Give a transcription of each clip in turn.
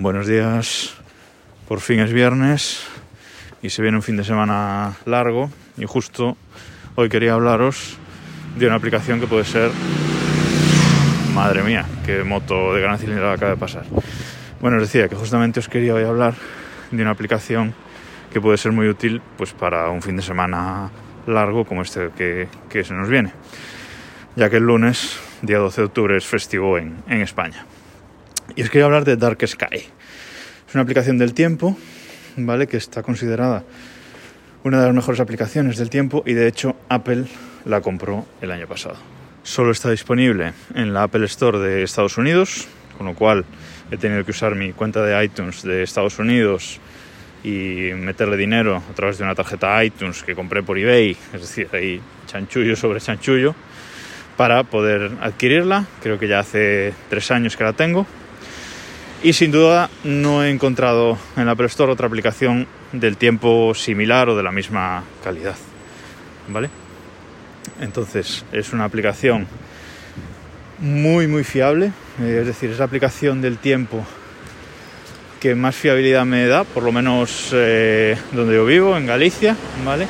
Buenos días, por fin es viernes y se viene un fin de semana largo y justo hoy quería hablaros de una aplicación que puede ser, madre mía, qué moto de gran cilindrada acaba de pasar. Bueno, os decía que justamente os quería hoy hablar de una aplicación que puede ser muy útil pues para un fin de semana largo como este que, que se nos viene, ya que el lunes, día 12 de octubre, es festivo en, en España. Y os quería hablar de Dark Sky. Es una aplicación del tiempo, ¿vale? Que está considerada una de las mejores aplicaciones del tiempo y de hecho Apple la compró el año pasado. Solo está disponible en la Apple Store de Estados Unidos, con lo cual he tenido que usar mi cuenta de iTunes de Estados Unidos y meterle dinero a través de una tarjeta iTunes que compré por eBay, es decir, ahí chanchullo sobre chanchullo, para poder adquirirla. Creo que ya hace tres años que la tengo. Y sin duda no he encontrado en la Apple Store otra aplicación del tiempo similar o de la misma calidad. ¿Vale? Entonces es una aplicación muy muy fiable, es decir, es la aplicación del tiempo que más fiabilidad me da, por lo menos eh, donde yo vivo, en Galicia, ¿vale?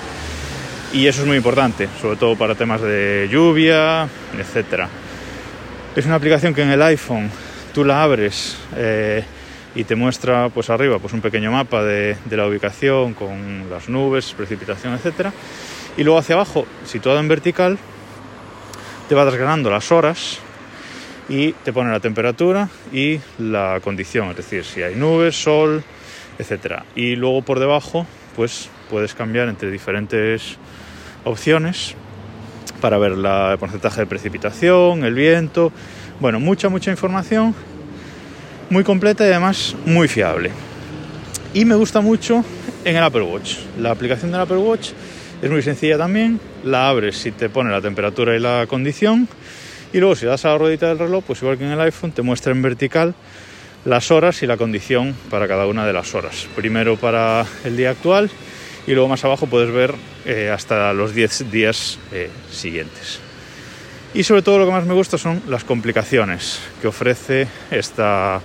Y eso es muy importante, sobre todo para temas de lluvia, etcétera. Es una aplicación que en el iPhone tú la abres eh, y te muestra pues arriba pues un pequeño mapa de, la ubicación con las nubes, precipitación, etcétera. Y luego hacia abajo, situado en vertical, te va desgranando las horas y te pone la temperatura y la condición, es decir, si hay nubes, sol, etcétera. Y luego por debajo, pues puedes cambiar entre diferentes opciones para ver la, el porcentaje de precipitación, el viento, bueno, mucha, mucha información, muy completa y además muy fiable. Y me gusta mucho en el Apple Watch. La aplicación del Apple Watch es muy sencilla también, la abres y te pone la temperatura y la condición y luego si das a la ruedita del reloj, pues igual que en el iPhone, te muestra en vertical las horas y la condición para cada una de las horas. Primero para el día actual y luego más abajo puedes ver eh, hasta los 10 días eh, siguientes. Y sobre todo lo que más me gusta son las complicaciones que ofrece esta,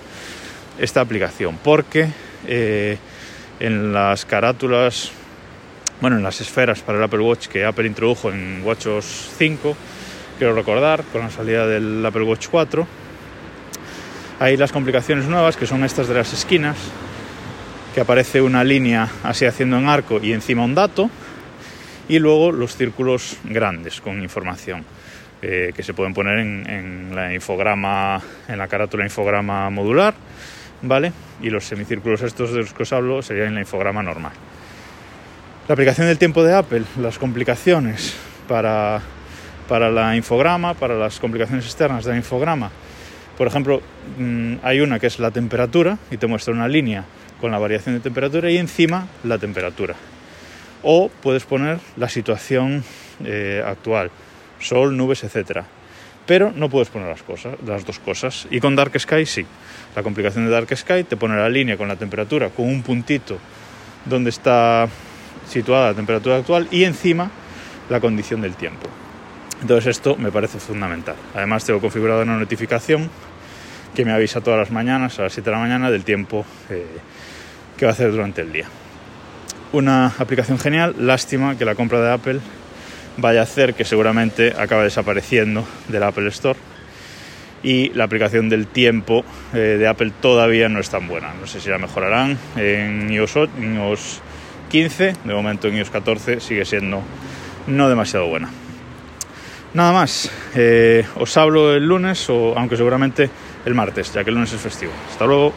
esta aplicación, porque eh, en las carátulas, bueno, en las esferas para el Apple Watch que Apple introdujo en WatchOS 5, quiero recordar, con la salida del Apple Watch 4. Hay las complicaciones nuevas, que son estas de las esquinas, que aparece una línea así haciendo en arco y encima un dato, y luego los círculos grandes con información, eh, que se pueden poner en, en, la infograma, en la carátula infograma modular, ¿vale? Y los semicírculos estos de los que os hablo serían en la infograma normal. La aplicación del tiempo de Apple, las complicaciones para para la infograma, para las complicaciones externas de la infograma. Por ejemplo, mm, hay una que es la temperatura y te muestra una línea con la variación de temperatura y encima la temperatura. O puedes poner la situación eh, actual, sol, nubes, etc. Pero no puedes poner las, cosas, las dos cosas. Y con Dark Sky sí. La complicación de Dark Sky te pone la línea con la temperatura, con un puntito donde está situada la temperatura actual y encima la condición del tiempo. Entonces esto me parece fundamental. Además tengo configurado una notificación que me avisa todas las mañanas a las 7 de la mañana del tiempo eh, que va a hacer durante el día. Una aplicación genial, lástima que la compra de Apple vaya a hacer que seguramente acabe desapareciendo del Apple Store y la aplicación del tiempo eh, de Apple todavía no es tan buena. No sé si la mejorarán en iOS, en iOS 15, de momento en iOS 14 sigue siendo no demasiado buena. Nada más, eh, os hablo el lunes o aunque seguramente el martes, ya que el lunes es festivo. Hasta luego.